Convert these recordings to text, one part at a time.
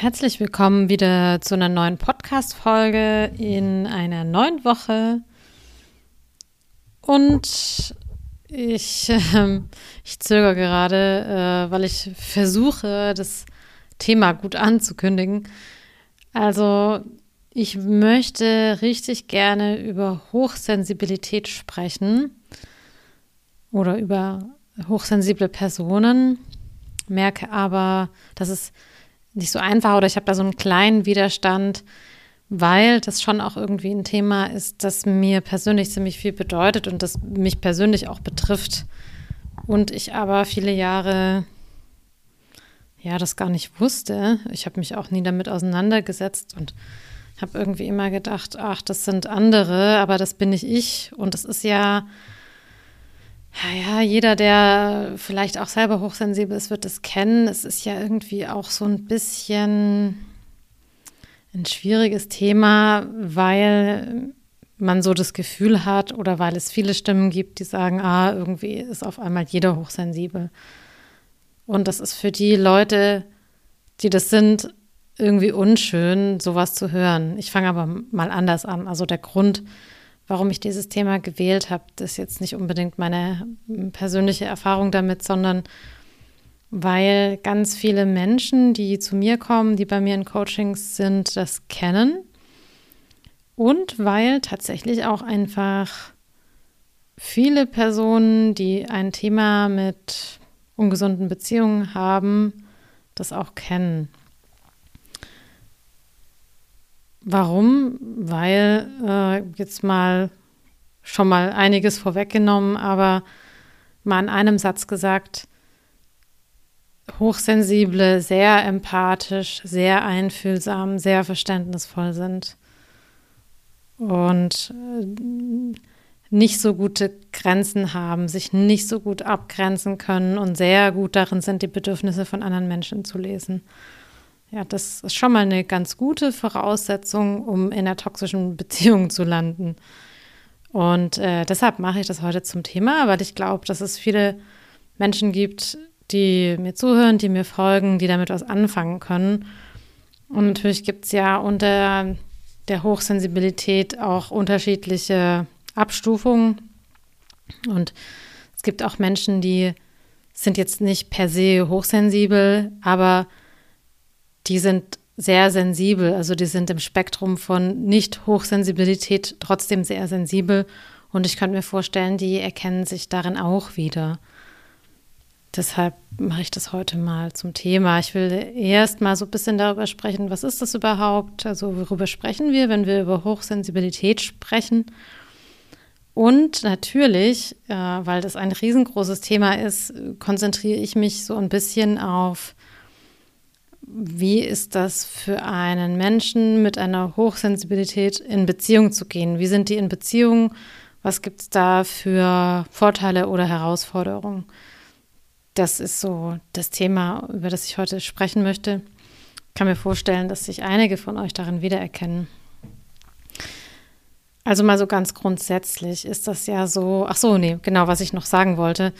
Herzlich willkommen wieder zu einer neuen Podcast-Folge in einer neuen Woche. Und ich, äh, ich zögere gerade, äh, weil ich versuche, das Thema gut anzukündigen. Also, ich möchte richtig gerne über Hochsensibilität sprechen oder über hochsensible Personen, merke aber, dass es nicht so einfach oder ich habe da so einen kleinen Widerstand, weil das schon auch irgendwie ein Thema ist, das mir persönlich ziemlich viel bedeutet und das mich persönlich auch betrifft. Und ich aber viele Jahre ja das gar nicht wusste. Ich habe mich auch nie damit auseinandergesetzt und habe irgendwie immer gedacht, ach, das sind andere, aber das bin nicht ich. Und das ist ja ja, ja, jeder, der vielleicht auch selber hochsensibel ist, wird es kennen. Es ist ja irgendwie auch so ein bisschen ein schwieriges Thema, weil man so das Gefühl hat oder weil es viele Stimmen gibt, die sagen, ah, irgendwie ist auf einmal jeder hochsensibel. Und das ist für die Leute, die das sind, irgendwie unschön, sowas zu hören. Ich fange aber mal anders an. Also der Grund, warum ich dieses Thema gewählt habe. Das ist jetzt nicht unbedingt meine persönliche Erfahrung damit, sondern weil ganz viele Menschen, die zu mir kommen, die bei mir in Coachings sind, das kennen. Und weil tatsächlich auch einfach viele Personen, die ein Thema mit ungesunden Beziehungen haben, das auch kennen. Warum? Weil äh, jetzt mal schon mal einiges vorweggenommen, aber mal in einem Satz gesagt, hochsensible, sehr empathisch, sehr einfühlsam, sehr verständnisvoll sind und äh, nicht so gute Grenzen haben, sich nicht so gut abgrenzen können und sehr gut darin sind, die Bedürfnisse von anderen Menschen zu lesen. Ja, das ist schon mal eine ganz gute Voraussetzung, um in einer toxischen Beziehung zu landen. Und äh, deshalb mache ich das heute zum Thema, weil ich glaube, dass es viele Menschen gibt, die mir zuhören, die mir folgen, die damit was anfangen können. Und natürlich gibt es ja unter der Hochsensibilität auch unterschiedliche Abstufungen. Und es gibt auch Menschen, die sind jetzt nicht per se hochsensibel, aber die sind sehr sensibel, also die sind im Spektrum von Nicht-Hochsensibilität trotzdem sehr sensibel. Und ich könnte mir vorstellen, die erkennen sich darin auch wieder. Deshalb mache ich das heute mal zum Thema. Ich will erst mal so ein bisschen darüber sprechen, was ist das überhaupt? Also worüber sprechen wir, wenn wir über Hochsensibilität sprechen? Und natürlich, äh, weil das ein riesengroßes Thema ist, konzentriere ich mich so ein bisschen auf wie ist das für einen Menschen mit einer Hochsensibilität in Beziehung zu gehen? Wie sind die in Beziehung? Was gibt es da für Vorteile oder Herausforderungen? Das ist so das Thema, über das ich heute sprechen möchte. Ich kann mir vorstellen, dass sich einige von euch darin wiedererkennen. Also mal so ganz grundsätzlich ist das ja so, ach so, nee, genau, was ich noch sagen wollte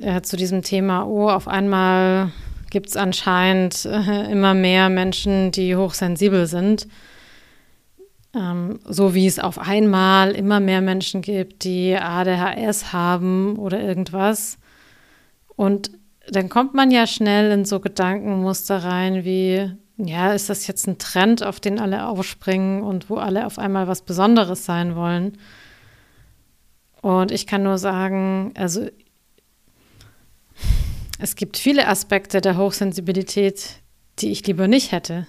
äh, zu diesem Thema, oh, auf einmal gibt es anscheinend äh, immer mehr Menschen, die hochsensibel sind. Ähm, so wie es auf einmal immer mehr Menschen gibt, die ADHS haben oder irgendwas. Und dann kommt man ja schnell in so Gedankenmuster rein wie, ja, ist das jetzt ein Trend, auf den alle aufspringen und wo alle auf einmal was Besonderes sein wollen? Und ich kann nur sagen, also es gibt viele Aspekte der Hochsensibilität, die ich lieber nicht hätte.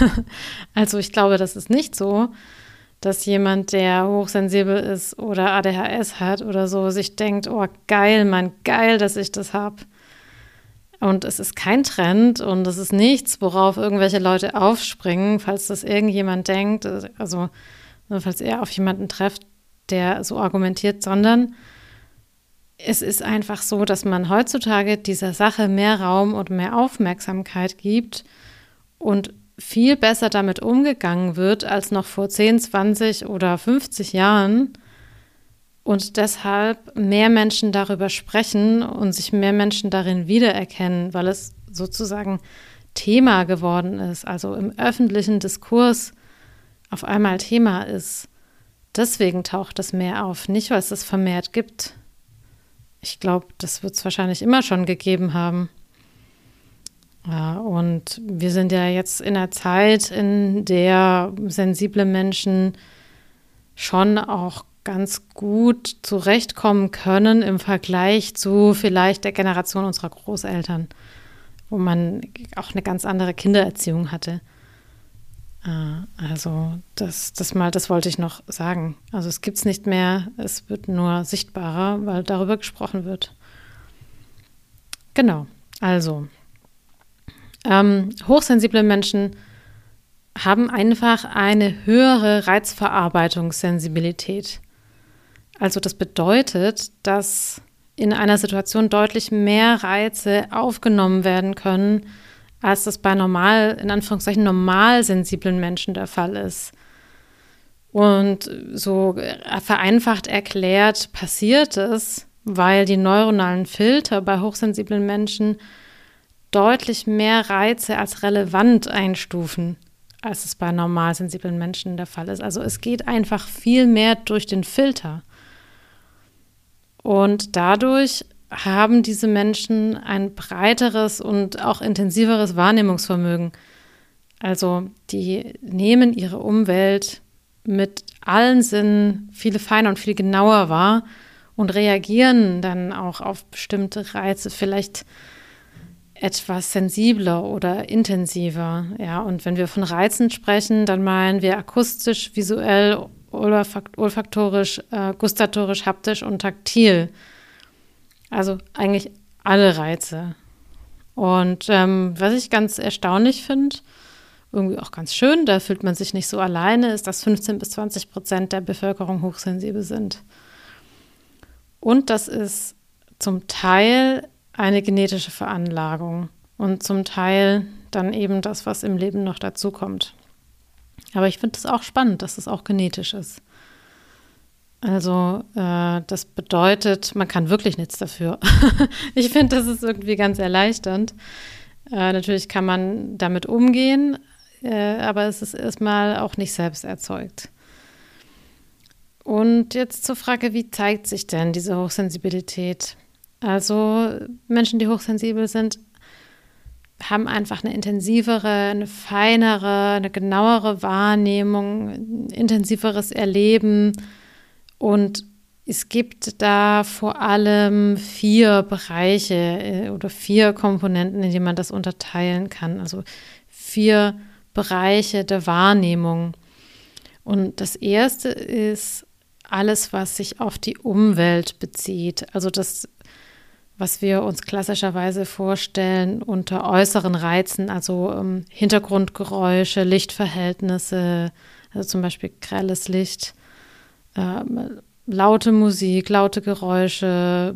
also ich glaube, das ist nicht so, dass jemand, der hochsensibel ist oder ADHS hat oder so, sich denkt, oh geil, Mann, geil, dass ich das habe. Und es ist kein Trend und es ist nichts, worauf irgendwelche Leute aufspringen, falls das irgendjemand denkt, also falls er auf jemanden trefft, der so argumentiert, sondern es ist einfach so, dass man heutzutage dieser Sache mehr Raum und mehr Aufmerksamkeit gibt und viel besser damit umgegangen wird als noch vor 10, 20 oder 50 Jahren und deshalb mehr Menschen darüber sprechen und sich mehr Menschen darin wiedererkennen, weil es sozusagen Thema geworden ist, also im öffentlichen Diskurs auf einmal Thema ist. Deswegen taucht es mehr auf, nicht weil es es vermehrt gibt. Ich glaube, das wird es wahrscheinlich immer schon gegeben haben. Ja, und wir sind ja jetzt in einer Zeit, in der sensible Menschen schon auch ganz gut zurechtkommen können im Vergleich zu vielleicht der Generation unserer Großeltern, wo man auch eine ganz andere Kindererziehung hatte. Äh, also das, das mal, das wollte ich noch sagen. Also es gibt es nicht mehr, es wird nur sichtbarer, weil darüber gesprochen wird. Genau, also ähm, hochsensible Menschen haben einfach eine höhere Reizverarbeitungssensibilität. Also das bedeutet, dass in einer Situation deutlich mehr Reize aufgenommen werden können, als das bei normal, in Anführungszeichen normal sensiblen Menschen der Fall ist. Und so vereinfacht erklärt passiert es, weil die neuronalen Filter bei hochsensiblen Menschen deutlich mehr Reize als relevant einstufen, als es bei normal sensiblen Menschen der Fall ist. Also es geht einfach viel mehr durch den Filter. Und dadurch haben diese Menschen ein breiteres und auch intensiveres Wahrnehmungsvermögen. Also die nehmen ihre Umwelt mit allen Sinnen viel feiner und viel genauer wahr und reagieren dann auch auf bestimmte Reize vielleicht etwas sensibler oder intensiver. Ja, und wenn wir von Reizen sprechen, dann meinen wir akustisch, visuell, olfaktorisch, äh, gustatorisch, haptisch und taktil. Also eigentlich alle Reize. Und ähm, was ich ganz erstaunlich finde, irgendwie auch ganz schön, da fühlt man sich nicht so alleine, ist, dass 15 bis 20 Prozent der Bevölkerung hochsensibel sind. Und das ist zum Teil eine genetische Veranlagung und zum Teil dann eben das, was im Leben noch dazukommt. Aber ich finde es auch spannend, dass es auch genetisch ist. Also äh, das bedeutet, man kann wirklich nichts dafür. ich finde, das ist irgendwie ganz erleichternd. Äh, natürlich kann man damit umgehen, äh, aber es ist erstmal auch nicht selbst erzeugt. Und jetzt zur Frage, wie zeigt sich denn diese Hochsensibilität? Also Menschen, die hochsensibel sind, haben einfach eine intensivere, eine feinere, eine genauere Wahrnehmung, intensiveres Erleben. Und es gibt da vor allem vier Bereiche äh, oder vier Komponenten, in die man das unterteilen kann. Also vier Bereiche der Wahrnehmung. Und das erste ist alles, was sich auf die Umwelt bezieht. Also das was wir uns klassischerweise vorstellen unter äußeren Reizen, also ähm, Hintergrundgeräusche, Lichtverhältnisse, also zum Beispiel grelles Licht, äh, laute Musik, laute Geräusche,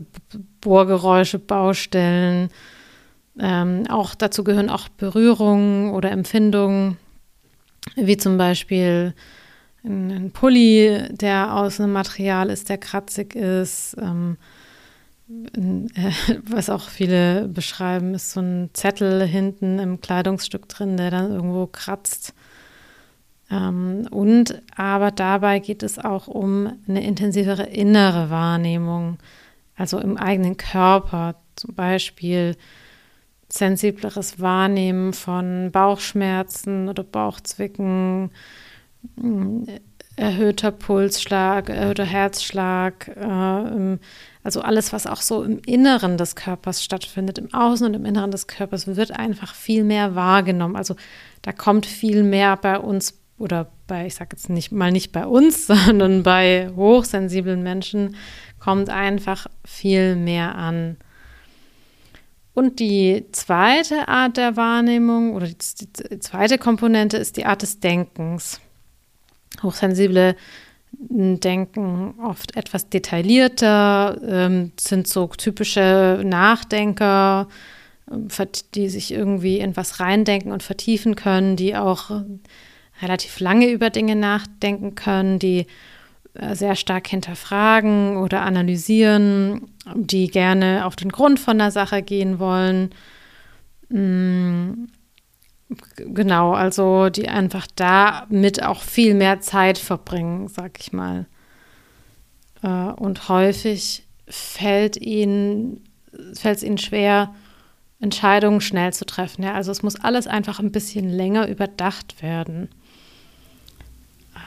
Bohrgeräusche, Baustellen. Ähm, auch dazu gehören auch Berührungen oder Empfindungen, wie zum Beispiel ein, ein Pulli, der aus einem Material ist, der kratzig ist. Ähm, äh, was auch viele beschreiben, ist so ein Zettel hinten im Kleidungsstück drin, der dann irgendwo kratzt. Ähm, und aber dabei geht es auch um eine intensivere innere Wahrnehmung, also im eigenen Körper, zum Beispiel sensibleres Wahrnehmen von Bauchschmerzen oder Bauchzwicken, erhöhter Pulsschlag, erhöhter Herzschlag, äh, also alles, was auch so im Inneren des Körpers stattfindet, im Außen und im Inneren des Körpers, wird einfach viel mehr wahrgenommen. Also da kommt viel mehr bei uns oder bei, ich sage jetzt nicht mal nicht bei uns, sondern bei hochsensiblen Menschen kommt einfach viel mehr an. Und die zweite Art der Wahrnehmung oder die, zweite Komponente ist die Art des Denkens. Hochsensible denken oft etwas detaillierter, ähm, sind so typische Nachdenker, ähm, die sich irgendwie in was reindenken und vertiefen können, die auch relativ lange über Dinge nachdenken können, die äh, sehr stark hinterfragen oder analysieren, die gerne auf den Grund von der Sache gehen wollen. Mm, genau, also die einfach damit auch viel mehr Zeit verbringen, sag ich mal. Äh, und häufig fällt ihnen, fällt es ihnen schwer, Entscheidungen schnell zu treffen. Ja? Also es muss alles einfach ein bisschen länger überdacht werden.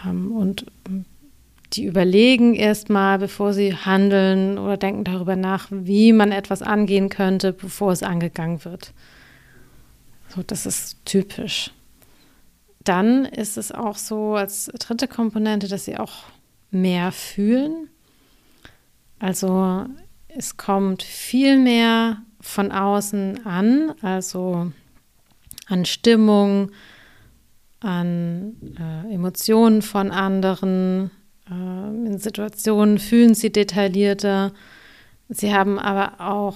Ähm, und die überlegen erstmal, bevor sie handeln oder denken darüber nach, wie man etwas angehen könnte, bevor es angegangen wird. So, das ist typisch. Dann ist es auch so als dritte Komponente, dass sie auch mehr fühlen. Also es kommt viel mehr von außen an, also an Stimmung, an äh, Emotionen von anderen, äh, in Situationen fühlen sie detaillierter. Sie haben aber auch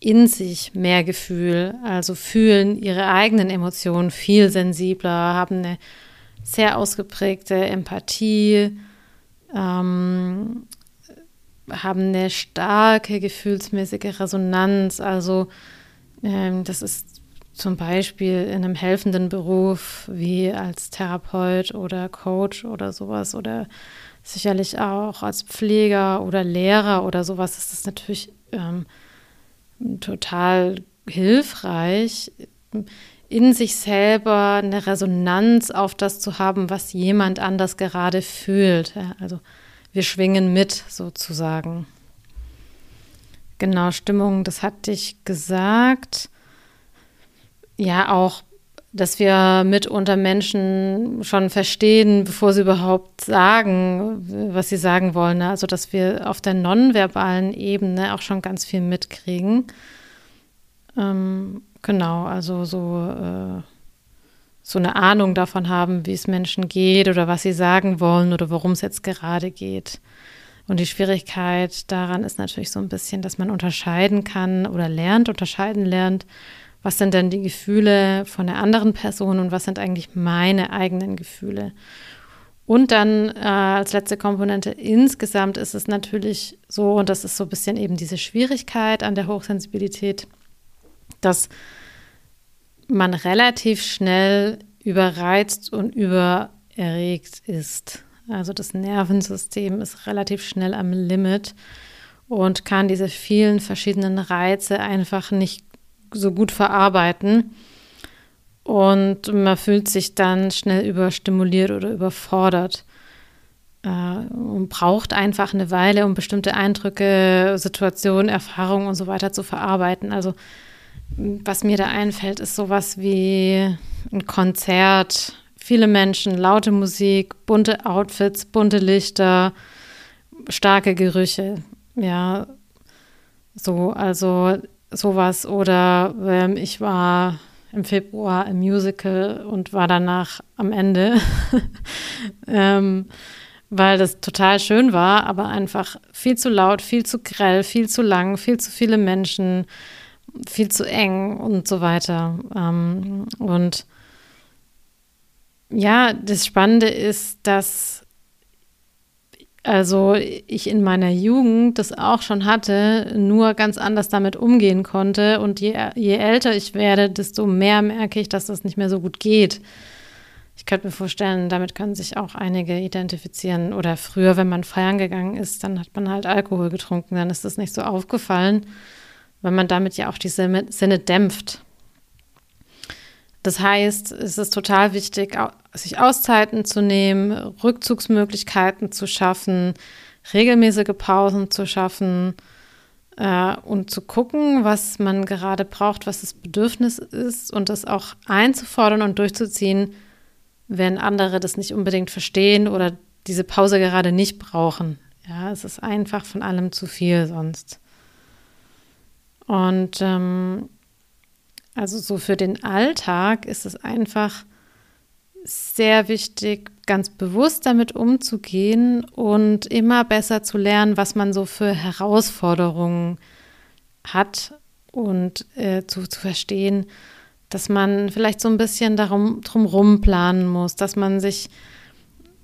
in sich mehr Gefühl, also fühlen ihre eigenen Emotionen viel sensibler, haben eine sehr ausgeprägte Empathie, ähm, haben eine starke gefühlsmäßige Resonanz. Also ähm, das ist zum Beispiel in einem helfenden Beruf wie als Therapeut oder Coach oder sowas oder sicherlich auch als Pfleger oder Lehrer oder sowas ist das natürlich ähm, total hilfreich, in sich selber eine Resonanz auf das zu haben, was jemand anders gerade fühlt. Also wir schwingen mit sozusagen. Genau, Stimmung, das hatte ich gesagt. Ja, auch dass wir mitunter Menschen schon verstehen, bevor sie überhaupt sagen, was sie sagen wollen. Ne? Also, dass wir auf der nonverbalen Ebene auch schon ganz viel mitkriegen. Ähm, genau, also so, äh, so eine Ahnung davon haben, wie es Menschen geht oder was sie sagen wollen oder worum es jetzt gerade geht. Und die Schwierigkeit daran ist natürlich so ein bisschen, dass man unterscheiden kann oder lernt, unterscheiden lernt, was sind denn die Gefühle von der anderen Person und was sind eigentlich meine eigenen Gefühle. Und dann äh, als letzte Komponente insgesamt ist es natürlich so, und das ist so ein bisschen eben diese Schwierigkeit an der Hochsensibilität, dass man relativ schnell überreizt und übererregt ist. Also das Nervensystem ist relativ schnell am Limit und kann diese vielen verschiedenen Reize einfach nicht so gut verarbeiten. Und man fühlt sich dann schnell überstimuliert oder überfordert äh, und braucht einfach eine Weile, um bestimmte Eindrücke, Situationen, Erfahrungen und so weiter zu verarbeiten. Also was mir da einfällt, ist sowas wie ein Konzert, viele Menschen, laute Musik, bunte Outfits, bunte Lichter, starke Gerüche. Ja, so, also sowas. Oder ähm, ich war im Februar im Musical und war danach am Ende, ähm, weil das total schön war, aber einfach viel zu laut, viel zu grell, viel zu lang, viel zu viele Menschen, viel zu eng und so weiter. Ähm, und ja, das Spannende ist, dass also ich in meiner Jugend das auch schon hatte, nur ganz anders damit umgehen konnte. Und je, je älter ich werde, desto mehr merke ich, dass das nicht mehr so gut geht. Ich könnte mir vorstellen, damit können sich auch einige identifizieren. Oder früher, wenn man feiern gegangen ist, dann hat man halt Alkohol getrunken, dann ist das nicht so aufgefallen, weil man damit ja auch die Sinne dämpft. Das heißt, es ist total wichtig, sich Auszeiten zu nehmen, Rückzugsmöglichkeiten zu schaffen, regelmäßige Pausen zu schaffen äh, und zu gucken, was man gerade braucht, was das Bedürfnis ist und das auch einzufordern und durchzuziehen, wenn andere das nicht unbedingt verstehen oder diese Pause gerade nicht brauchen. Ja, es ist einfach von allem zu viel sonst. Und ähm, also so für den Alltag ist es einfach sehr wichtig, ganz bewusst damit umzugehen und immer besser zu lernen, was man so für Herausforderungen hat und äh, zu, zu verstehen, dass man vielleicht so ein bisschen darum drumherum planen muss, dass man sich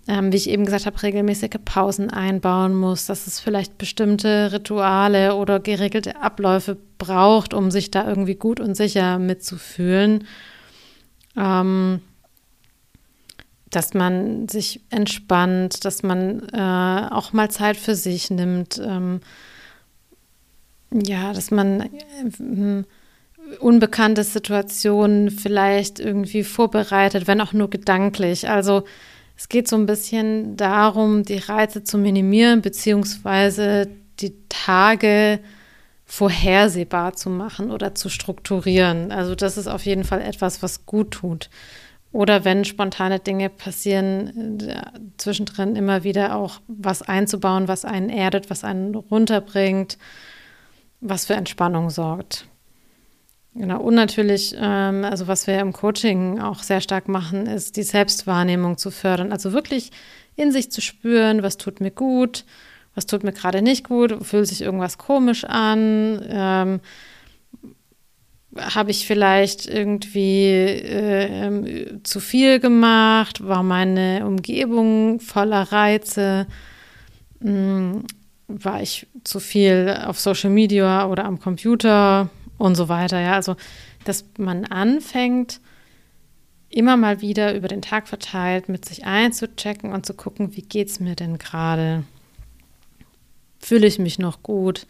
ähm, wie ich eben gesagt habe, regelmäßige Pausen einbauen muss, dass es vielleicht bestimmte Rituale oder geregelte Abläufe braucht, um sich da irgendwie gut und sicher mitzufühlen. ähm, dass man sich entspannt, dass man äh, auch mal Zeit für sich nimmt. Ähm, ja, dass man äh, unbekannte Situationen vielleicht irgendwie vorbereitet, wenn auch nur gedanklich. Also es geht so ein bisschen darum, die Reize zu minimieren, beziehungsweise die Tage vorhersehbar zu machen oder zu strukturieren. Also das ist auf jeden Fall etwas, was gut tut. Oder wenn spontane Dinge passieren, äh, zwischendrin immer wieder auch was einzubauen, was einen erdet, was einen runterbringt, was für Entspannung sorgt. Genau, und natürlich, ähm, also was wir im Coaching auch sehr stark machen, ist die Selbstwahrnehmung zu fördern. Also wirklich in sich zu spüren, was tut mir gut, was tut mir gerade nicht gut, fühlt sich irgendwas komisch an, ähm, habe ich vielleicht irgendwie äh, zu viel gemacht? War meine Umgebung voller Reize? Hm, war ich zu viel auf Social Media oder am Computer und so weiter? Ja, also, dass man anfängt, immer mal wieder über den Tag verteilt mit sich einzuchecken und zu gucken, wie geht es mir denn gerade? Fühle ich mich noch gut?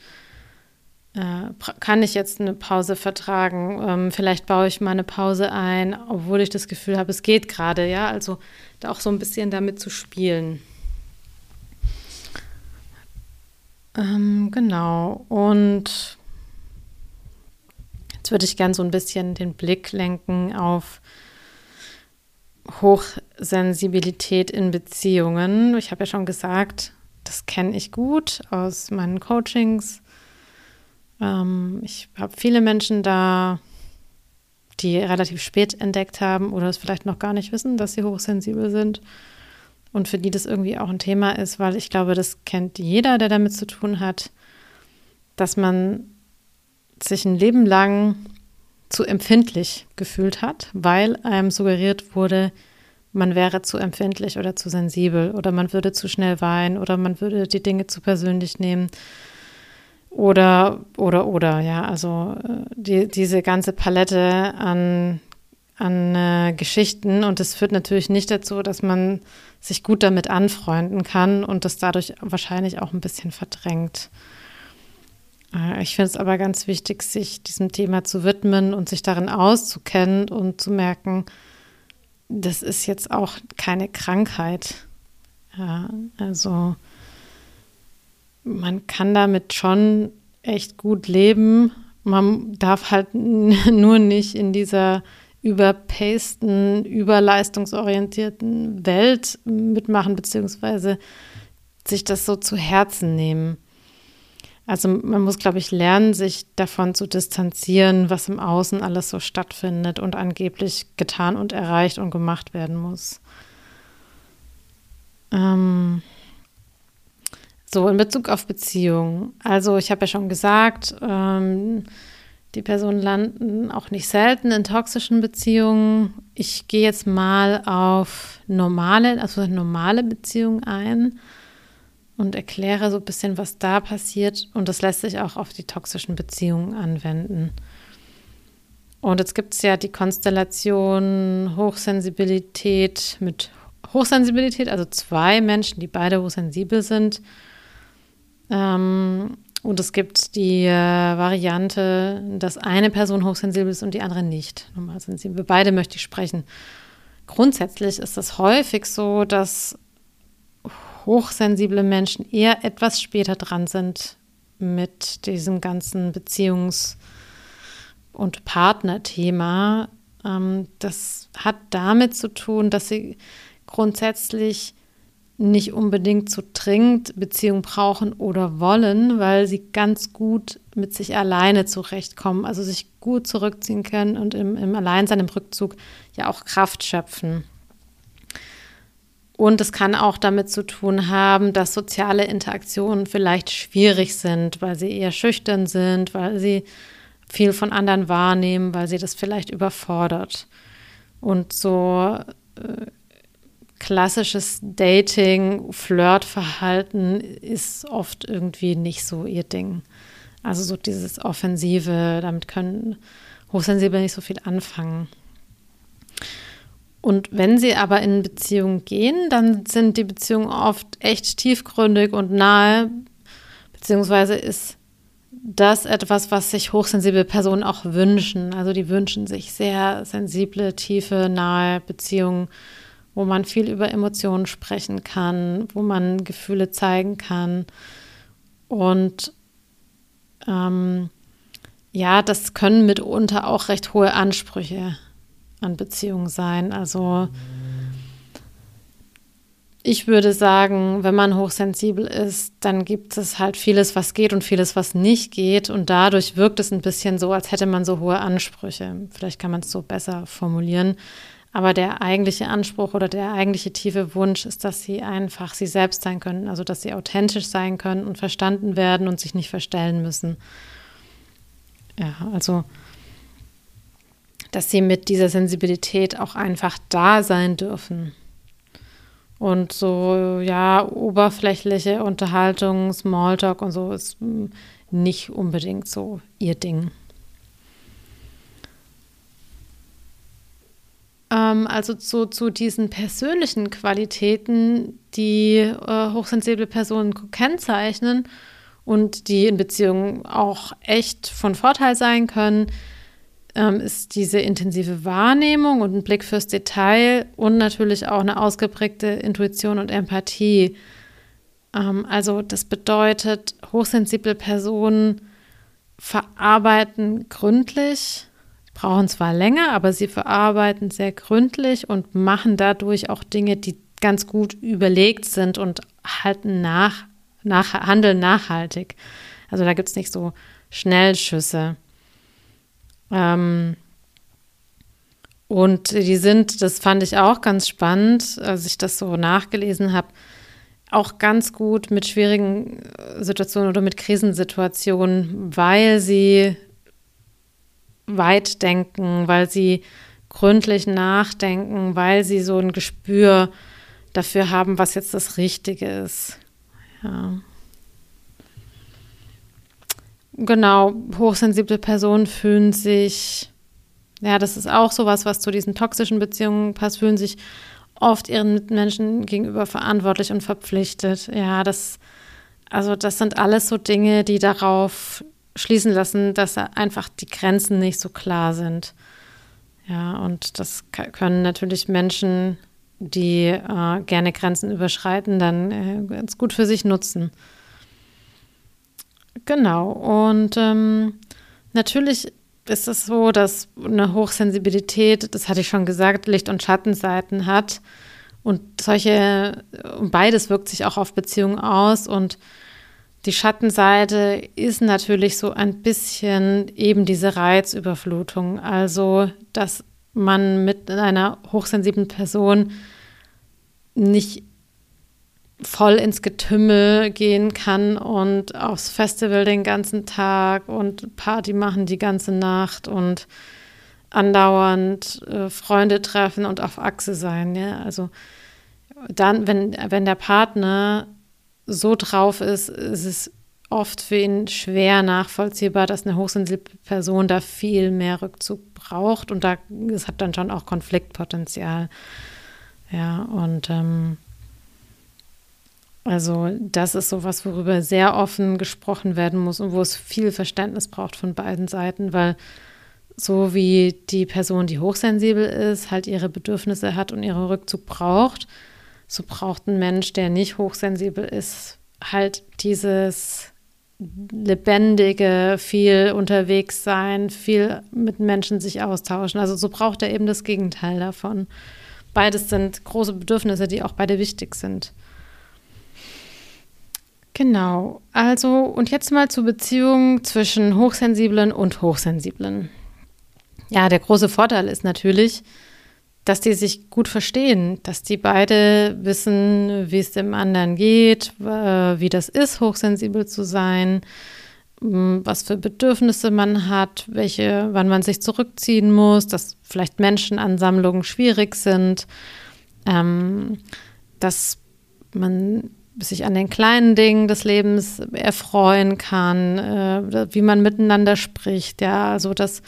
Äh, kann ich jetzt eine Pause vertragen? Ähm, vielleicht baue ich mal eine Pause ein, obwohl ich das Gefühl habe, es geht gerade, ja. Also da auch so ein bisschen damit zu spielen. Ähm, genau. Und jetzt würde ich gern so ein bisschen den Blick lenken auf Hochsensibilität in Beziehungen. Ich habe ja schon gesagt, das kenne ich gut aus meinen Coachings ähm, ich habe viele Menschen da, die relativ spät entdeckt haben oder es vielleicht noch gar nicht wissen, dass sie hochsensibel sind. Und für die das irgendwie auch ein Thema ist, weil ich glaube, das kennt jeder, der damit zu tun hat, dass man sich ein Leben lang zu empfindlich gefühlt hat, weil einem suggeriert wurde, man wäre zu empfindlich oder zu sensibel oder man würde zu schnell weinen oder man würde die Dinge zu persönlich nehmen. Oder, oder, oder, ja, also äh, die, diese ganze Palette an, an äh, Geschichten und das führt natürlich nicht dazu, dass man sich gut damit anfreunden kann und das dadurch wahrscheinlich auch ein bisschen verdrängt. Äh, ich finde es aber ganz wichtig, sich diesem Thema zu widmen und sich darin auszukennen und zu merken, das ist jetzt auch keine Krankheit. Ja, also man kann damit schon echt gut leben. Man darf halt nur nicht in dieser überpasten, überleistungsorientierten Welt mitmachen, beziehungsweise sich das so zu Herzen nehmen. Also man muss, glaube ich, lernen, sich davon zu distanzieren, was im Außen alles so stattfindet und angeblich getan und erreicht und gemacht werden muss. Ähm so, in Bezug auf Beziehungen. Also, ich habe ja schon gesagt, ähm, die Personen landen auch nicht selten in toxischen Beziehungen. Ich gehe jetzt mal auf normale, also normale Beziehungen ein und erkläre so ein bisschen, was da passiert. Und das lässt sich auch auf die toxischen Beziehungen anwenden. Und jetzt gibt es ja die Konstellation Hochsensibilität mit Hochsensibilität, also zwei Menschen, die beide hochsensibel sind ähm, und es gibt die äh, Variante, dass eine Person hochsensibel ist und die andere nicht. Normal sensibel. Beide möchte ich sprechen. Grundsätzlich ist es häufig so, dass hochsensible Menschen eher etwas später dran sind mit diesem ganzen Beziehungs- und Partnerthema. Ähm, das hat damit zu tun, dass sie grundsätzlich nicht unbedingt so dringend Beziehung brauchen oder wollen, weil sie ganz gut mit sich alleine zurechtkommen, also sich gut zurückziehen können und im, im Alleinsein, im Rückzug ja auch Kraft schöpfen. Und es kann auch damit zu tun haben, dass soziale Interaktionen vielleicht schwierig sind, weil sie eher schüchtern sind, weil sie viel von anderen wahrnehmen, weil sie das vielleicht überfordert. Und so äh, klassisches Dating, Flirtverhalten ist oft irgendwie nicht so ihr Ding. Also so dieses Offensive, damit können Hochsensible nicht so viel anfangen. Und wenn sie aber in Beziehungen gehen, dann sind die Beziehungen oft echt tiefgründig und nahe, beziehungsweise ist das etwas, was sich hochsensible Personen auch wünschen. Also die wünschen sich sehr sensible, tiefe, nahe Beziehungen, wo man viel über Emotionen sprechen kann, wo man Gefühle zeigen kann. Und ähm, ja, das können mitunter auch recht hohe Ansprüche an Beziehungen sein. Also ich würde sagen, wenn man hochsensibel ist, dann gibt es halt vieles, was geht und vieles, was nicht geht. Und dadurch wirkt es ein bisschen so, als hätte man so hohe Ansprüche. Vielleicht kann man es so besser formulieren. Aber der eigentliche Anspruch oder der eigentliche tiefe Wunsch ist, dass sie einfach sie selbst sein können, also dass sie authentisch sein können und verstanden werden und sich nicht verstellen müssen. Ja, also dass sie mit dieser Sensibilität auch einfach da sein dürfen. Und so, ja, oberflächliche Unterhaltung, Smalltalk und so ist nicht unbedingt so ihr Ding. Ähm, also zu, zu diesen persönlichen Qualitäten, die äh, hochsensible Personen kennzeichnen und die in Beziehungen auch echt von Vorteil sein können, ähm, ist diese intensive Wahrnehmung und ein Blick fürs Detail und natürlich auch eine ausgeprägte Intuition und Empathie. Ähm, also das bedeutet, hochsensible Personen verarbeiten gründlich, brauchen zwar länger, aber sie verarbeiten sehr gründlich und machen dadurch auch Dinge, die ganz gut überlegt sind und halten nach, nach handeln nachhaltig. Also da gibt es nicht so Schnellschüsse. Ähm, und die sind, das fand ich auch ganz spannend, als ich das so nachgelesen habe, auch ganz gut mit schwierigen äh, Situationen oder mit Krisensituationen, weil sie weit denken, weil sie gründlich nachdenken, weil sie so ein Gespür dafür haben, was jetzt das Richtige ist. Ja. Genau, hochsensible Personen fühlen sich, ja, das ist auch sowas, was zu diesen toxischen Beziehungen passt, fühlen sich oft ihren Mitmenschen gegenüber verantwortlich und verpflichtet. Ja, das, also das sind alles so Dinge, die darauf schließen lassen, dass einfach die Grenzen nicht so klar sind. Ja, und das können natürlich Menschen, die äh, gerne Grenzen überschreiten, dann äh, ganz gut für sich nutzen. Genau. Und ähm, natürlich ist es so, dass eine Hochsensibilität, das hatte ich schon gesagt, Licht- und Schattenseiten hat. Und solche, beides wirkt sich auch auf Beziehungen aus. Und die Schattenseite ist natürlich so ein bisschen eben diese Reizüberflutung. Also, dass man mit einer hochsensiblen Person nicht voll ins Getümmel gehen kann und aufs Festival den ganzen Tag und Party machen die ganze Nacht und andauernd äh, Freunde treffen und auf Achse sein. Ja? Also dann, wenn, wenn der Partner so drauf ist, ist es oft für ihn schwer nachvollziehbar, dass eine hochsensible Person da viel mehr Rückzug braucht und da es hat dann schon auch Konfliktpotenzial. Ja, und ähm, also das ist sowas, worüber sehr offen gesprochen werden muss und wo es viel Verständnis braucht von beiden Seiten, weil so wie die Person, die hochsensibel ist, halt ihre Bedürfnisse hat und ihren Rückzug braucht, so braucht ein Mensch, der nicht hochsensibel ist, halt dieses lebendige, viel unterwegs sein, viel mit Menschen sich austauschen. Also so braucht er eben das Gegenteil davon. Beides sind große Bedürfnisse, die auch beide wichtig sind. Genau. Also, und jetzt mal zur Beziehung zwischen Hochsensiblen und Hochsensiblen. Ja, der große Vorteil ist natürlich, dass die sich gut verstehen, dass die beide wissen, wie es dem anderen geht, wie das ist, hochsensibel zu sein, was für Bedürfnisse man hat, welche, wann man sich zurückziehen muss, dass vielleicht Menschenansammlungen schwierig sind, ähm, dass man sich an den kleinen Dingen des Lebens erfreuen kann, äh, wie man miteinander spricht, ja, also dass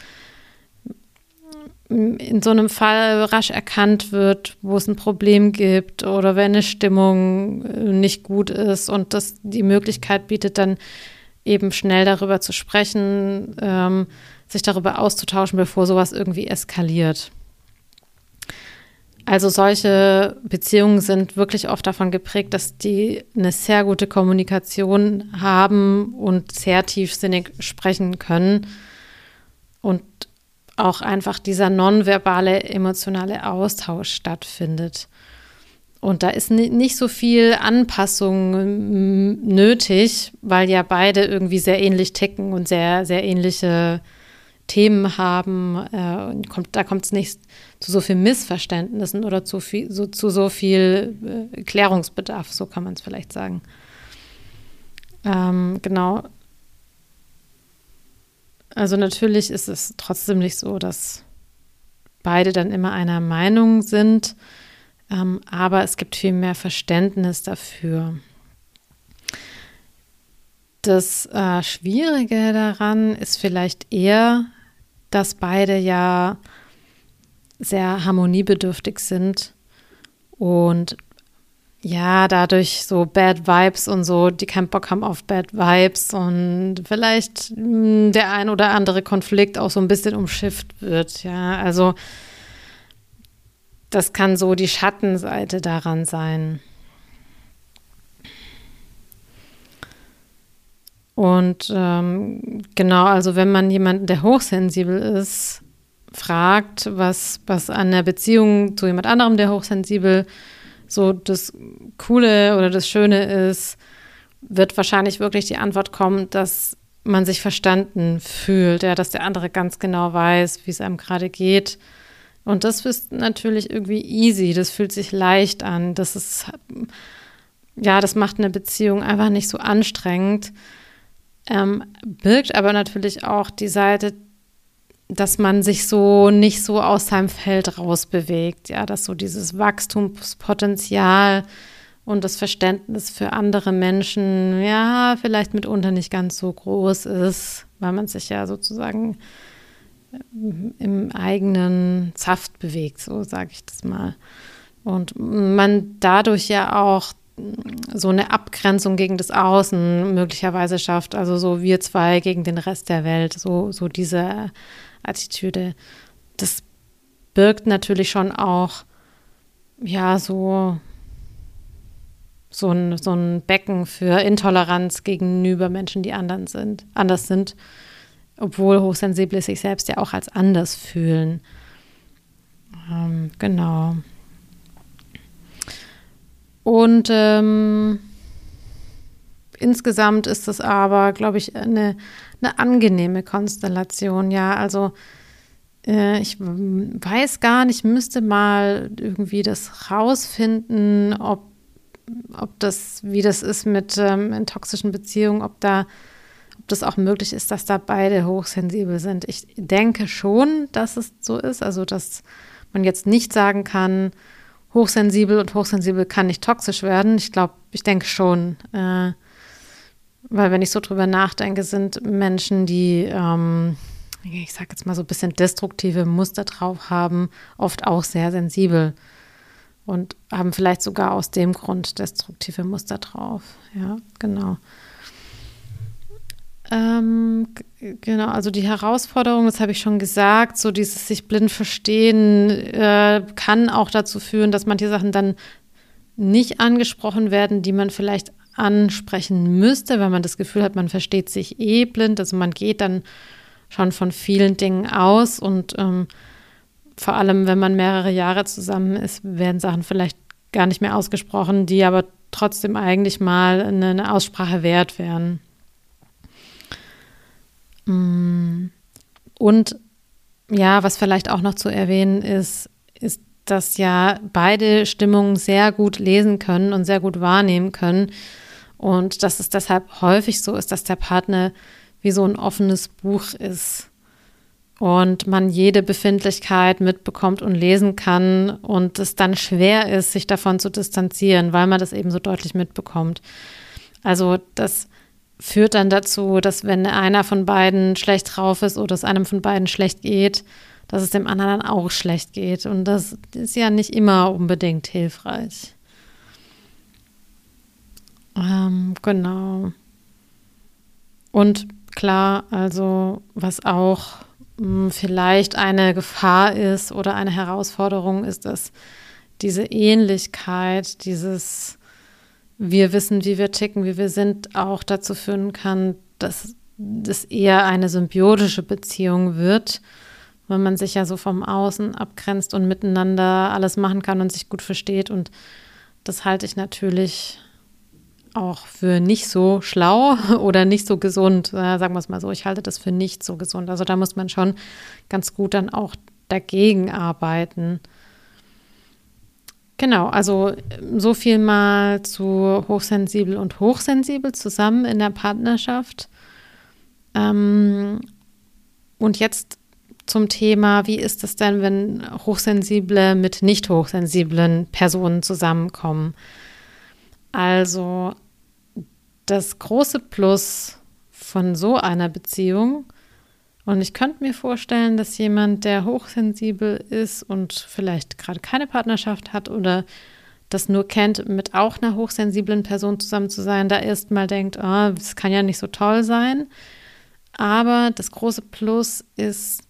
in so einem Fall rasch erkannt wird, wo es ein Problem gibt oder wenn eine Stimmung äh, nicht gut ist und das die Möglichkeit bietet, dann eben schnell darüber zu sprechen, ähm, sich darüber auszutauschen, bevor sowas irgendwie eskaliert. Also solche Beziehungen sind wirklich oft davon geprägt, dass die eine sehr gute Kommunikation haben und sehr tiefsinnig sprechen können und auch einfach dieser nonverbale emotionale Austausch stattfindet. Und da ist nicht so viel Anpassung nötig, weil ja beide irgendwie sehr ähnlich ticken und sehr, sehr ähnliche Themen haben. Äh, und da kommt es nicht zu so viel Missverständnissen oder zu, viel, so, zu so viel äh, Klärungsbedarf, so kann man es vielleicht sagen. Ähm, genau. Also natürlich ist es trotzdem nicht so, dass beide dann immer einer Meinung sind, ähm, aber es gibt viel mehr Verständnis dafür. Das äh, Schwierige daran ist vielleicht eher, dass beide ja sehr harmoniebedürftig sind und ja, dadurch so Bad Vibes und so, die keinen Bock haben auf Bad Vibes und vielleicht mh, hm, der ein oder andere Konflikt auch so ein bisschen umschifft wird. Ja, also das kann so die Schattenseite daran sein. Und ähm, genau, also wenn man jemanden, der hochsensibel ist, fragt, was, was an der Beziehung zu jemand anderem, der hochsensibel so das Coole oder das Schöne ist, wird wahrscheinlich wirklich die Antwort kommen, dass man sich verstanden fühlt, ja, dass der andere ganz genau weiß, wie es einem gerade geht. Und das ist natürlich irgendwie easy, das fühlt sich leicht an. Das ist, ja, das macht eine Beziehung einfach nicht so anstrengend. Ähm, birgt aber natürlich auch die Seite, dass man sich so nicht so aus seinem Feld rausbewegt, ja, dass so dieses Wachstumspotenzial und das Verständnis für andere Menschen, ja, vielleicht mitunter nicht ganz so groß ist, weil man sich ja sozusagen im eigenen Saft bewegt, so sage ich das mal. Und man dadurch ja auch so eine Abgrenzung gegen das Außen möglicherweise schafft. Also so wir zwei gegen den Rest der Welt, so, so diese Attitüde. Das birgt natürlich schon auch, ja, so, so ein, so ein Becken für Intoleranz gegenüber Menschen, die anderen sind, anders sind, obwohl Hochsensible sich selbst ja auch als anders fühlen. Ähm, genau. Und ähm, insgesamt ist es aber, glaube ich, eine, eine angenehme Konstellation. Ja, also äh, ich weiß gar nicht, müsste mal irgendwie das rausfinden, ob, ob das, wie das ist mit ähm, in toxischen Beziehungen, ob da ob das auch möglich ist, dass da beide hochsensibel sind. Ich denke schon, dass es so ist, also dass man jetzt nicht sagen kann, hochsensibel und hochsensibel kann nicht toxisch werden. Ich glaube, ich denke schon. Äh, weil wenn ich so drüber nachdenke, sind Menschen, die, ähm, ich sage jetzt mal so ein bisschen destruktive Muster drauf haben, oft auch sehr sensibel und haben vielleicht sogar aus dem Grund destruktive Muster drauf. Ja, genau. Ähm, genau, also die Herausforderung, das habe ich schon gesagt, so dieses sich blind verstehen äh, kann auch dazu führen, dass manche Sachen dann nicht angesprochen werden, die man vielleicht ansprechen müsste, wenn man das Gefühl hat, man versteht sich eh blind. Also man geht dann schon von vielen Dingen aus und ähm, vor allem, wenn man mehrere Jahre zusammen ist, werden Sachen vielleicht gar nicht mehr ausgesprochen, die aber trotzdem eigentlich mal eine, eine Aussprache wert wären. Mm. Und ja, was vielleicht auch noch zu erwähnen ist, ist, dass ja beide Stimmungen sehr gut lesen können und sehr gut wahrnehmen können und dass es deshalb häufig so ist, dass der Partner wie so ein offenes Buch ist und man jede Befindlichkeit mitbekommt und lesen kann und es dann schwer ist, sich davon zu distanzieren, weil man das eben so deutlich mitbekommt. Also das führt dann dazu, dass wenn einer von beiden schlecht drauf ist oder es einem von beiden schlecht geht, dass es dem anderen auch schlecht geht. Und das ist ja nicht immer unbedingt hilfreich. Ähm, genau. Und klar, also was auch mh, hm, vielleicht eine Gefahr ist oder eine Herausforderung ist, dass diese Ähnlichkeit, dieses wir wissen, wie wir ticken, wie wir sind, auch dazu führen kann, dass das eher eine symbiotische Beziehung wird, wenn man sich ja so vom Außen abgrenzt und miteinander alles machen kann und sich gut versteht. Und das halte ich natürlich auch für nicht so schlau oder nicht so gesund. Sagen wir es mal so, ich halte das für nicht so gesund. Also da muss man schon ganz gut dann auch dagegen arbeiten. Genau, also so viel mal zu hochsensibel und hochsensibel zusammen in der Partnerschaft. Ähm, und jetzt zum Thema, wie ist es denn, wenn Hochsensible mit nicht hochsensiblen Personen zusammenkommen? Also das große Plus von so einer Beziehung, und ich könnte mir vorstellen, dass jemand, der hochsensibel ist und vielleicht gerade keine Partnerschaft hat oder das nur kennt, mit auch einer hochsensiblen Person zusammen zu sein, da erstmal denkt, oh, das kann ja nicht so toll sein. Aber das große Plus ist,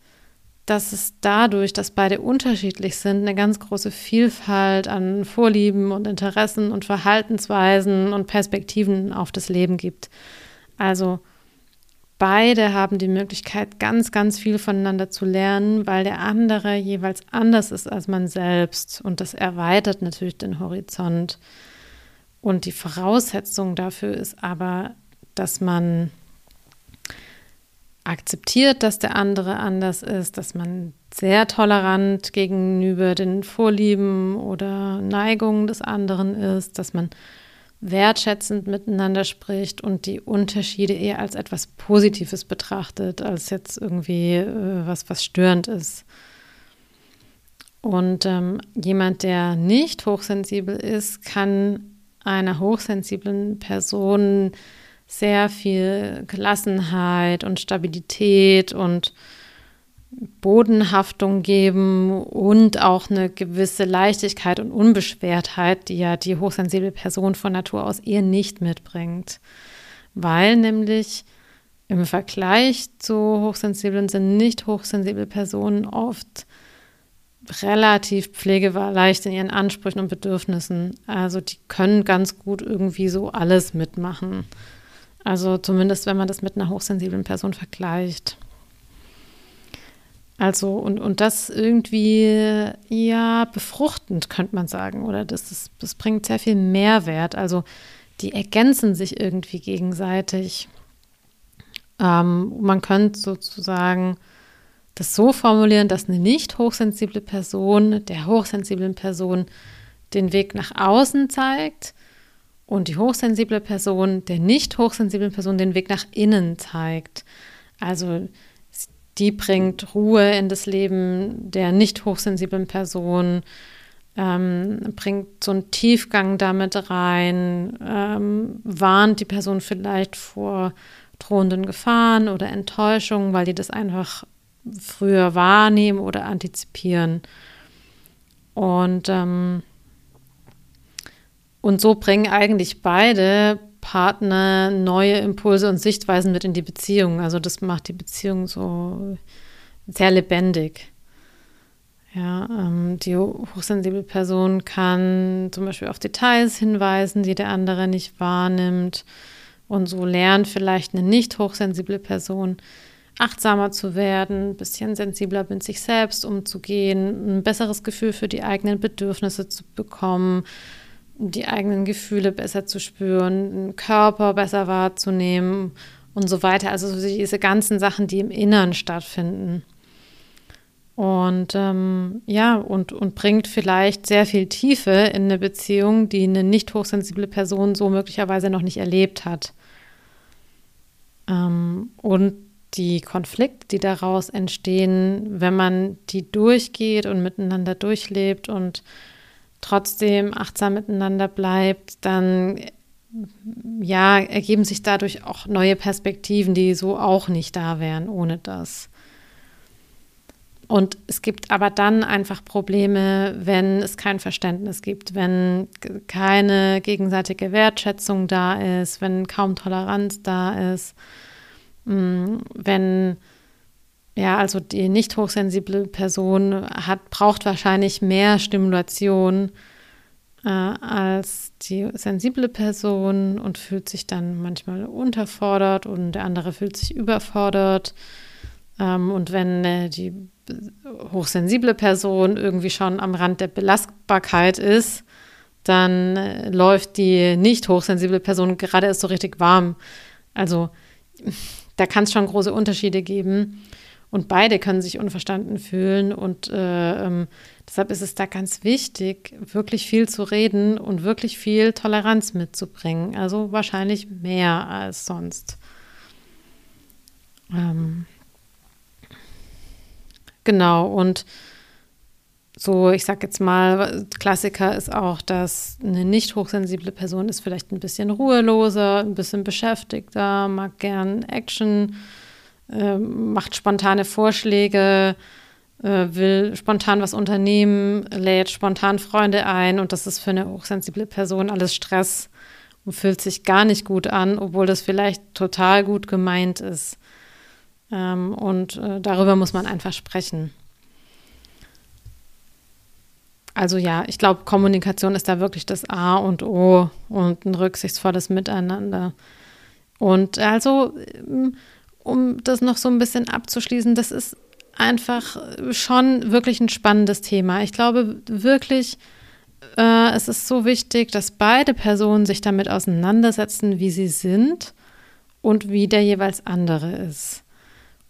dass es dadurch, dass beide unterschiedlich sind, eine ganz große Vielfalt an Vorlieben und Interessen und Verhaltensweisen und Perspektiven auf das Leben gibt. Also beide haben die Möglichkeit, ganz, ganz viel voneinander zu lernen, weil der andere jeweils anders ist als man selbst. Und das erweitert natürlich den Horizont. Und die Voraussetzung dafür ist aber, dass man akzeptiert, dass der andere anders ist, dass man sehr tolerant gegenüber den Vorlieben oder Neigungen des anderen ist, dass man wertschätzend miteinander spricht und die Unterschiede eher als etwas Positives betrachtet, als jetzt irgendwie äh, was, was störend ist. Und ähm, jemand, der nicht hochsensibel ist, kann einer hochsensiblen Person sehr viel Gelassenheit und Stabilität und Bodenhaftung geben und auch eine gewisse Leichtigkeit und Unbeschwertheit, die ja die hochsensible Person von Natur aus eher nicht mitbringt. Weil nämlich im Vergleich zu hochsensiblen sind nicht hochsensible Personen oft relativ pflegeleicht in ihren Ansprüchen und Bedürfnissen. Also die können ganz gut irgendwie so alles mitmachen. Also zumindest, wenn man das mit einer hochsensiblen Person vergleicht. Also, und, und das irgendwie, ja, befruchtend, könnte man sagen. Oder das, ist, das bringt sehr viel Mehrwert. Also, die ergänzen sich irgendwie gegenseitig. Ähm, man könnte sozusagen das so formulieren, dass eine nicht hochsensible Person der hochsensiblen Person den Weg nach außen zeigt und die hochsensible Person der nicht hochsensiblen Person den Weg nach innen zeigt. Also die bringt Ruhe in das Leben der nicht hochsensiblen Person, ähm, bringt so einen Tiefgang damit rein, ähm, warnt die Person vielleicht vor drohenden Gefahren oder Enttäuschungen, weil die das einfach früher wahrnehmen oder antizipieren. Und ähm, und so bringen eigentlich beide Partner neue Impulse und Sichtweisen mit in die Beziehung. Also das macht die Beziehung so sehr lebendig. Ja, ähm, die hochsensible Person kann zum Beispiel auf Details hinweisen, die der andere nicht wahrnimmt. Und so lernt vielleicht eine nicht hochsensible Person achtsamer zu werden, ein bisschen sensibler mit sich selbst umzugehen, ein besseres Gefühl für die eigenen Bedürfnisse zu bekommen, die eigenen Gefühle besser zu spüren, den Körper besser wahrzunehmen und so weiter. Also diese ganzen Sachen, die im Inneren stattfinden. Und ähm, ja, und, und bringt vielleicht sehr viel Tiefe in eine Beziehung, die eine nicht hochsensible Person so möglicherweise noch nicht erlebt hat. Ähm, und die Konflikte, die daraus entstehen, wenn man die durchgeht und miteinander durchlebt und trotzdem achtsam miteinander bleibt, dann ja, ergeben sich dadurch auch neue Perspektiven, die so auch nicht da wären ohne das. und es gibt aber dann einfach Probleme, wenn es kein Verständnis gibt, wenn keine gegenseitige Wertschätzung da ist, wenn kaum Toleranz da ist, mm, wenn ja, also die nicht hochsensible Person hat, braucht wahrscheinlich mehr Stimulation äh, als die sensible Person und fühlt sich dann manchmal unterfordert und der andere fühlt sich überfordert. Ähm, und wenn äh, die hochsensible Person irgendwie schon am Rand der Belastbarkeit ist, dann äh, läuft die nicht hochsensible Person gerade erst so richtig warm. Also da kann es schon große Unterschiede geben. Und beide können sich unverstanden fühlen. Und äh, ähm, deshalb ist es da ganz wichtig, wirklich viel zu reden und wirklich viel Toleranz mitzubringen. Also wahrscheinlich mehr als sonst. Ähm, genau. Und so, ich sag jetzt mal, Klassiker ist auch, dass eine nicht hochsensible Person ist vielleicht ein bisschen ruheloser, ein bisschen beschäftigter, mag gern Action äh, macht spontane Vorschläge, äh, will spontan was unternehmen, lädt spontan Freunde ein und das ist für eine hochsensible Person alles Stress und fühlt sich gar nicht gut an, obwohl das vielleicht total gut gemeint ist. Ähm, und äh, darüber muss man einfach sprechen. Also ja, ich glaube, Kommunikation ist da wirklich das A und O und ein rücksichtsvolles Miteinander. Und also ähm, um das noch so ein bisschen abzuschließen, das ist einfach schon wirklich ein spannendes Thema. Ich glaube wirklich, äh, es ist so wichtig, dass beide Personen sich damit auseinandersetzen, wie sie sind und wie der jeweils andere ist.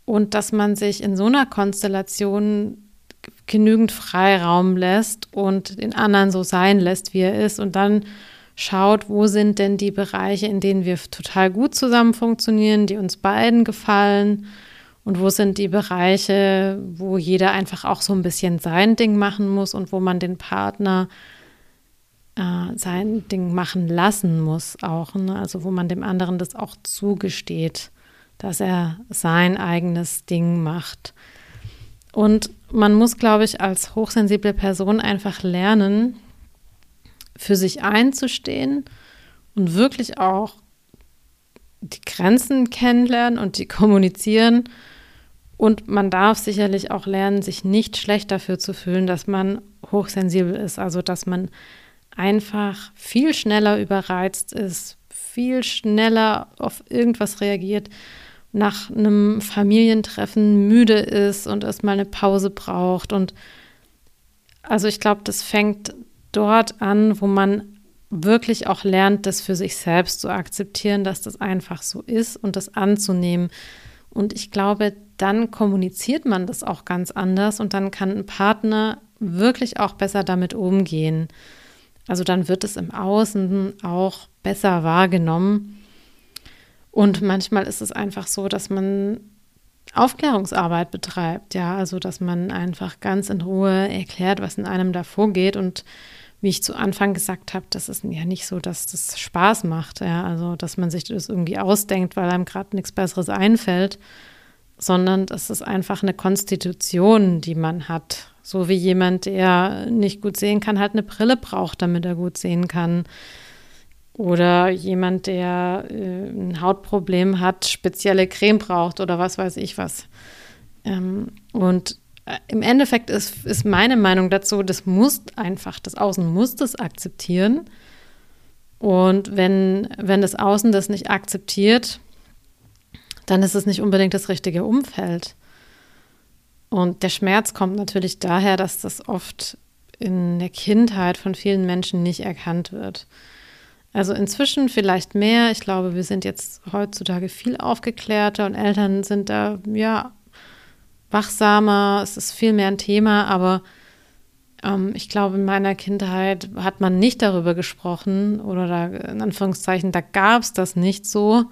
Und dass man sich in so einer Konstellation genügend Freiraum lässt und den anderen so sein lässt, wie er ist und dann schaut, wo sind denn die Bereiche, in denen wir total gut zusammen funktionieren, die uns beiden gefallen und wo sind die Bereiche, wo jeder einfach auch so ein bisschen sein Ding machen muss und wo man den Partner äh, sein Ding machen lassen muss auch. Ne? Also wo man dem anderen das auch zugesteht, dass er sein eigenes Ding macht. Und man muss, glaube ich, als hochsensible Person einfach lernen, für sich einzustehen und wirklich auch die Grenzen kennenlernen und die kommunizieren. Und man darf sicherlich auch lernen, sich nicht schlecht dafür zu fühlen, dass man hochsensibel ist. Also, dass man einfach viel schneller überreizt ist, viel schneller auf irgendwas reagiert, nach einem Familientreffen müde ist und erstmal eine Pause braucht. Und also ich glaube, das fängt dort an, wo man wirklich auch lernt, das für sich selbst zu akzeptieren, dass das einfach so ist und das anzunehmen. Und ich glaube, dann kommuniziert man das auch ganz anders und dann kann ein Partner wirklich auch besser damit umgehen. Also dann wird es im Außen auch besser wahrgenommen. Und manchmal ist es einfach so, dass man Aufklärungsarbeit betreibt, ja, also dass man einfach ganz in Ruhe erklärt, was in einem da vorgeht und wie ich zu Anfang gesagt habe, das ist ja nicht so, dass das Spaß macht, ja, also dass man sich das irgendwie ausdenkt, weil einem gerade nichts Besseres einfällt, sondern das ist einfach eine Konstitution, die man hat. So wie jemand, der nicht gut sehen kann, halt eine Brille braucht, damit er gut sehen kann. Oder jemand, der äh, ein Hautproblem hat, spezielle Creme braucht oder was weiß ich was. Ähm, und im Endeffekt ist, ist meine Meinung dazu, das muss einfach, das Außen muss das akzeptieren. Und wenn, wenn das Außen das nicht akzeptiert, dann ist es nicht unbedingt das richtige Umfeld. Und der Schmerz kommt natürlich daher, dass das oft in der Kindheit von vielen Menschen nicht erkannt wird. Also inzwischen vielleicht mehr. Ich glaube, wir sind jetzt heutzutage viel aufgeklärter und Eltern sind da ja wachsamer, es ist viel mehr ein Thema, aber ähm, ich glaube, in meiner Kindheit hat man nicht darüber gesprochen oder da, in Anführungszeichen, da gab es das nicht so.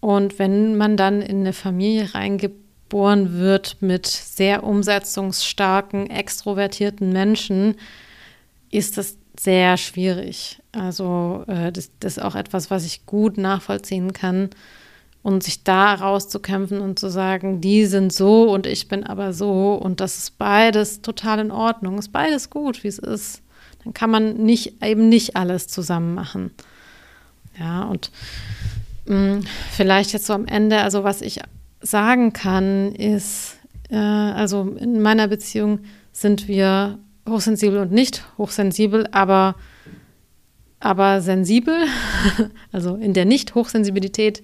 Und wenn man dann in eine Familie reingeboren wird mit sehr umsetzungsstarken, extrovertierten Menschen, ist das sehr schwierig. Also äh, das, das ist auch etwas, was ich gut nachvollziehen kann und sich da rauszukämpfen und zu sagen, die sind so und ich bin aber so und das ist beides total in Ordnung, ist beides gut, wie es ist. Dann kann man nicht eben nicht alles zusammen machen. Ja, und mh, mm, vielleicht jetzt so am Ende, also was ich sagen kann, ist, äh, also in meiner Beziehung sind wir hochsensibel und nicht hochsensibel, aber, aber sensibel, also in der Nicht-Hochsensibilität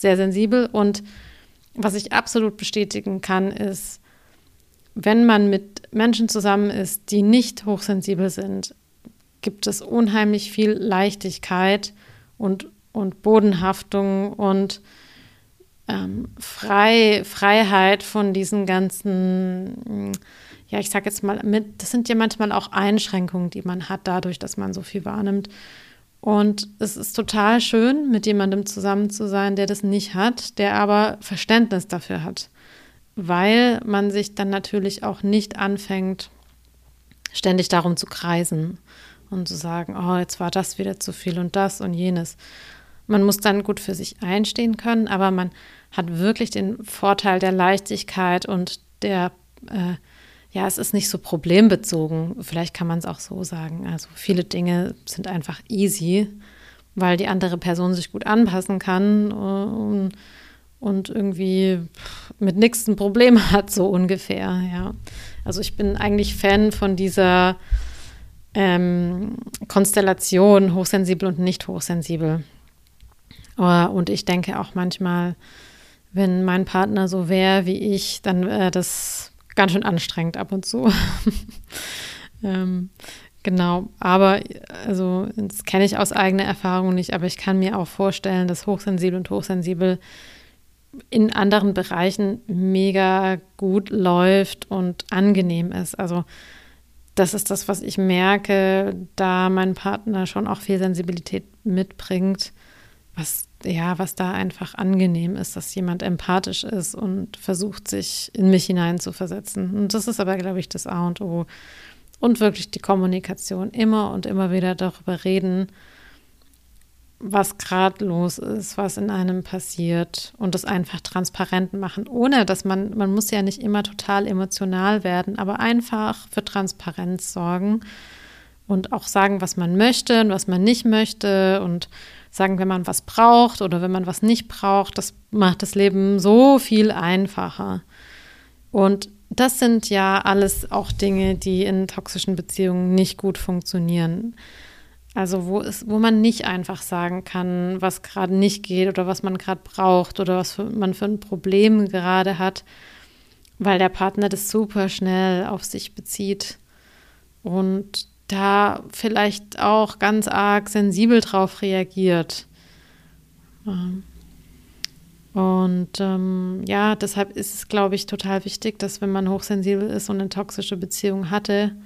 sehr sensibel. Und was ich absolut bestätigen kann, ist, wenn man mit Menschen zusammen ist, die nicht hochsensibel sind, gibt es unheimlich viel Leichtigkeit und, und Bodenhaftung und ähm, Frei, Freiheit von diesen ganzen, ja, ich sag jetzt mal, mit, das sind ja manchmal auch Einschränkungen, die man hat, dadurch, dass man so viel wahrnimmt. Und es ist total schön, mit jemandem zusammen zu sein, der das nicht hat, der aber Verständnis dafür hat, weil man sich dann natürlich auch nicht anfängt, ständig darum zu kreisen und zu sagen, oh, jetzt war das wieder zu viel und das und jenes. Man muss dann gut für sich einstehen können, aber man hat wirklich den Vorteil der Leichtigkeit und der äh, ja, es ist nicht so problembezogen. Vielleicht kann man es auch so sagen. Also viele Dinge sind einfach easy, weil die andere Person sich gut anpassen kann und, äh, und irgendwie mit nichts ein Problem hat, so ungefähr. Ja. Also ich bin eigentlich Fan von dieser ähm, Konstellation hochsensibel und nicht hochsensibel. Äh, und ich denke auch manchmal, wenn mein Partner so wäre wie ich, dann wäre das ganz schön anstrengend ab und zu. ähm, genau, aber also das kenne ich aus eigener Erfahrung nicht, aber ich kann mir auch vorstellen, dass hochsensibel und hochsensibel in anderen Bereichen mega gut läuft und angenehm ist. Also das ist das, was ich merke, da mein Partner schon auch viel Sensibilität mitbringt, was ja, was da einfach angenehm ist, dass jemand empathisch ist und versucht, sich in mich hineinzuversetzen. Und das ist aber, glaube ich, das A und O. Und wirklich die Kommunikation. Immer und immer wieder darüber reden, was gerade los ist, was in einem passiert und das einfach transparent machen, ohne dass man, man muss ja nicht immer total emotional werden, aber einfach für Transparenz sorgen und auch sagen, was man möchte und was man nicht möchte und sagen, wenn man was braucht oder wenn man was nicht braucht, das macht das Leben so viel einfacher. Und das sind ja alles auch Dinge, die in toxischen Beziehungen nicht gut funktionieren. Also wo, ist, wo man nicht einfach sagen kann, was gerade nicht geht oder was man gerade braucht oder was für, man für ein Problem gerade hat, weil der Partner das super schnell auf sich bezieht. Und da vielleicht auch ganz arg sensibel drauf reagiert. Ähm, und ähm, ja, deshalb ist es, glaube ich, total wichtig, dass wenn man hochsensibel ist und eine toxische Beziehung hatte,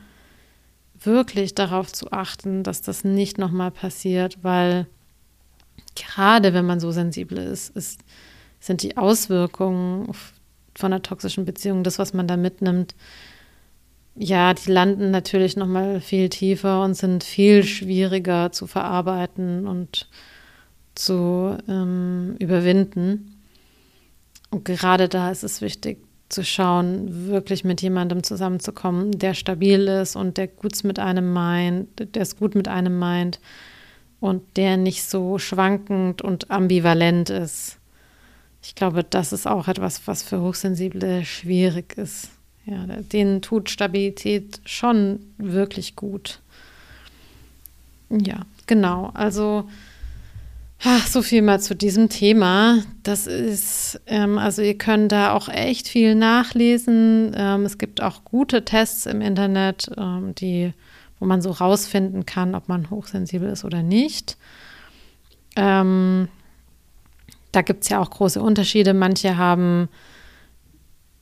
wirklich darauf zu achten, dass das nicht nochmal passiert, weil gerade wenn man so sensibel ist, ist, sind die Auswirkungen von einer toxischen Beziehung, das, was man da mitnimmt, ja, die landen natürlich noch mal viel tiefer und sind viel schwieriger zu verarbeiten und zu ähm, überwinden. Und gerade da ist es wichtig zu schauen, wirklich mit jemandem zusammenzukommen, der stabil ist und der gut mit einem meint, der es gut mit einem meint und der nicht so schwankend und ambivalent ist. Ich glaube, das ist auch etwas, was für Hochsensible schwierig ist. Ja, denen tut Stabilität schon wirklich gut. Ja, genau. Also, ach, so viel mal zu diesem Thema. Das ist, ähm, also ihr könnt da auch echt viel nachlesen. Ähm, es gibt auch gute Tests im Internet, ähm, die, wo man so rausfinden kann, ob man hochsensibel ist oder nicht. Ähm, da gibt es ja auch große Unterschiede. Manche haben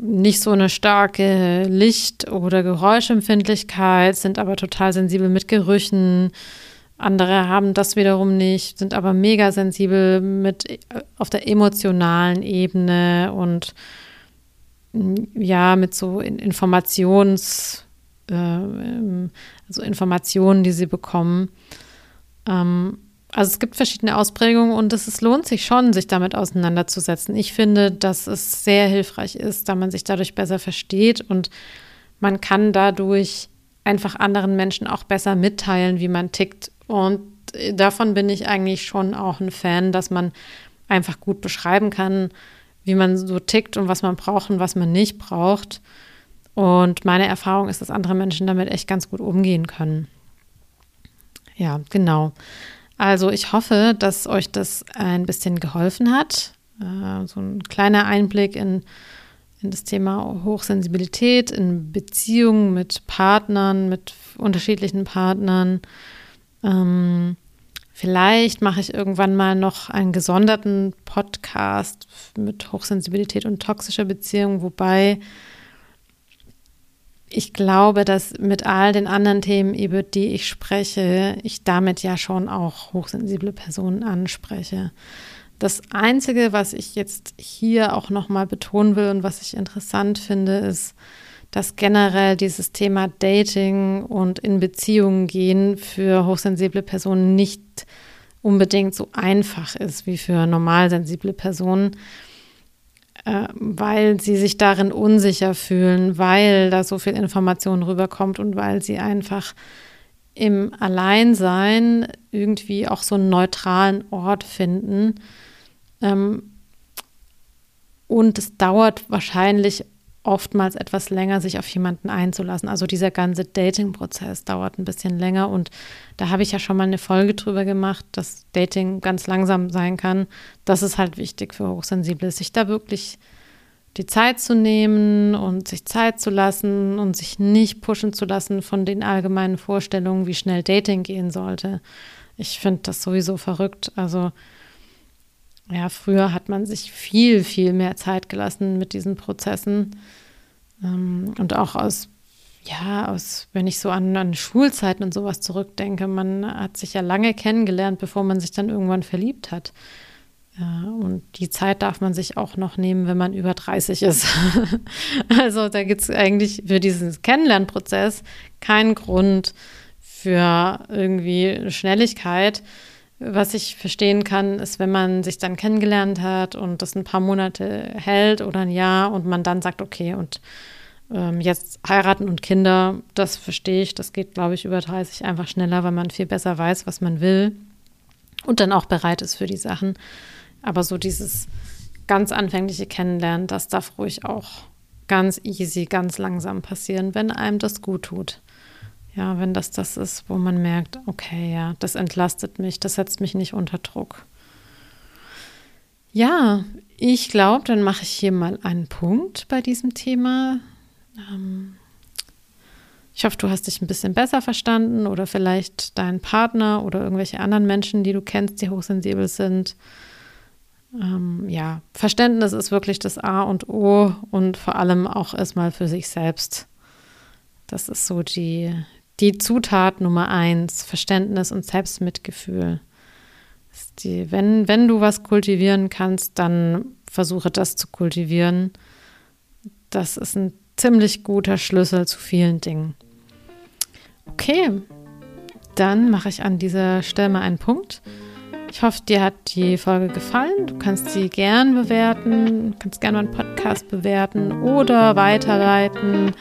nicht so eine starke Licht- oder Geräuschempfindlichkeit, sind aber total sensibel mit Gerüchen. Andere haben das wiederum nicht, sind aber mega sensibel mit auf der emotionalen Ebene und ja, mit so Informations, äh, also Informationen, die sie bekommen. Ähm, also es gibt verschiedene Ausprägungen und es, lohnt sich schon, sich damit auseinanderzusetzen. Ich finde, dass es sehr hilfreich ist, da man sich dadurch besser versteht und man kann dadurch einfach anderen Menschen auch besser mitteilen, wie man tickt. Und davon bin ich eigentlich schon auch ein Fan, dass man einfach gut beschreiben kann, wie man so tickt und was man braucht und was man nicht braucht. Und meine Erfahrung ist, dass andere Menschen damit echt ganz gut umgehen können. Ja, genau. Also ich hoffe, dass euch das ein bisschen geholfen hat. Äh, so ein kleiner Einblick in, in das Thema Hochsensibilität, in Beziehungen mit Partnern, mit unterschiedlichen Partnern. Ähm, Vielleicht mache ich irgendwann mal noch einen gesonderten Podcast mit Hochsensibilität und toxischer Beziehung, wobei ich glaube, dass mit all den anderen Themen, über die ich spreche, ich damit ja schon auch hochsensible Personen anspreche. Das Einzige, was ich jetzt hier auch nochmal betonen will und was ich interessant finde, ist, dass generell dieses Thema Dating und in Beziehungen gehen für hochsensible Personen nicht unbedingt so einfach ist wie für normalsensible Personen, weil sie sich darin unsicher fühlen, weil da so viel Information rüberkommt und weil sie einfach im Alleinsein irgendwie auch so einen neutralen Ort finden. Ähm, und es dauert wahrscheinlich oftmals etwas länger, sich auf jemanden einzulassen. Also dieser ganze Dating-Prozess dauert ein bisschen länger und da habe ich ja schon mal eine Folge drüber gemacht, dass Dating ganz langsam sein kann. Das ist halt wichtig für Hochsensible, sich da wirklich die Zeit zu nehmen und sich Zeit zu lassen und sich nicht pushen zu lassen von den allgemeinen Vorstellungen, wie schnell Dating gehen sollte. Ich finde das sowieso verrückt. Also ja, früher hat man sich viel, viel mehr Zeit gelassen mit diesen Prozessen. Ähm, und auch aus, ja, aus, wenn ich so an, an Schulzeiten und sowas zurückdenke, man hat sich ja lange kennengelernt, bevor man sich dann irgendwann verliebt hat. Ja, und die Zeit darf man sich auch noch nehmen, wenn man über 30 ist. also da gibt es eigentlich für diesen Kennenlernprozess keinen Grund für irgendwie Schnelligkeit. Was ich verstehen kann, ist, wenn man sich dann kennengelernt hat und das ein paar Monate hält oder ein Jahr und man dann sagt, okay, und ähm, jetzt heiraten und Kinder, das verstehe ich. Das geht, glaube ich, über 30 einfach schneller, weil man viel besser weiß, was man will und dann auch bereit ist für die Sachen. Aber so dieses ganz anfängliche Kennenlernen, das darf ruhig auch ganz easy, ganz langsam passieren, wenn einem das gut tut. Ja, wenn das das ist, wo man merkt, okay, ja, das entlastet mich, das setzt mich nicht unter Druck. Ja, ich glaube, dann mache ich hier mal einen Punkt bei diesem Thema. Ähm, ich hoffe, du hast dich ein bisschen besser verstanden oder vielleicht deinen Partner oder irgendwelche anderen Menschen, die du kennst, die hochsensibel sind. Ähm, ja, Verständnis ist wirklich das A und O und vor allem auch erstmal für sich selbst. Das ist so die, die Zutat Nummer eins, Verständnis und Selbstmitgefühl. Die, wenn, wenn du was kultivieren kannst, dann versuche das zu kultivieren. Das ist ein ziemlich guter Schlüssel zu vielen Dingen. Okay, dann mache ich an dieser Stelle mal einen Punkt. Ich hoffe, dir hat die Folge gefallen. Du kannst sie gern bewerten, kannst gerne meinen Podcast bewerten oder weiterleiten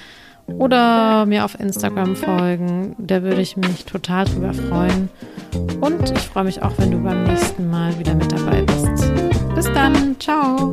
oder mir auf Instagram folgen. Da würde ich mich total drüber freuen. Und ich freue mich auch, wenn du beim nächsten Mal wieder mit dabei bist. Bis dann. Ciao.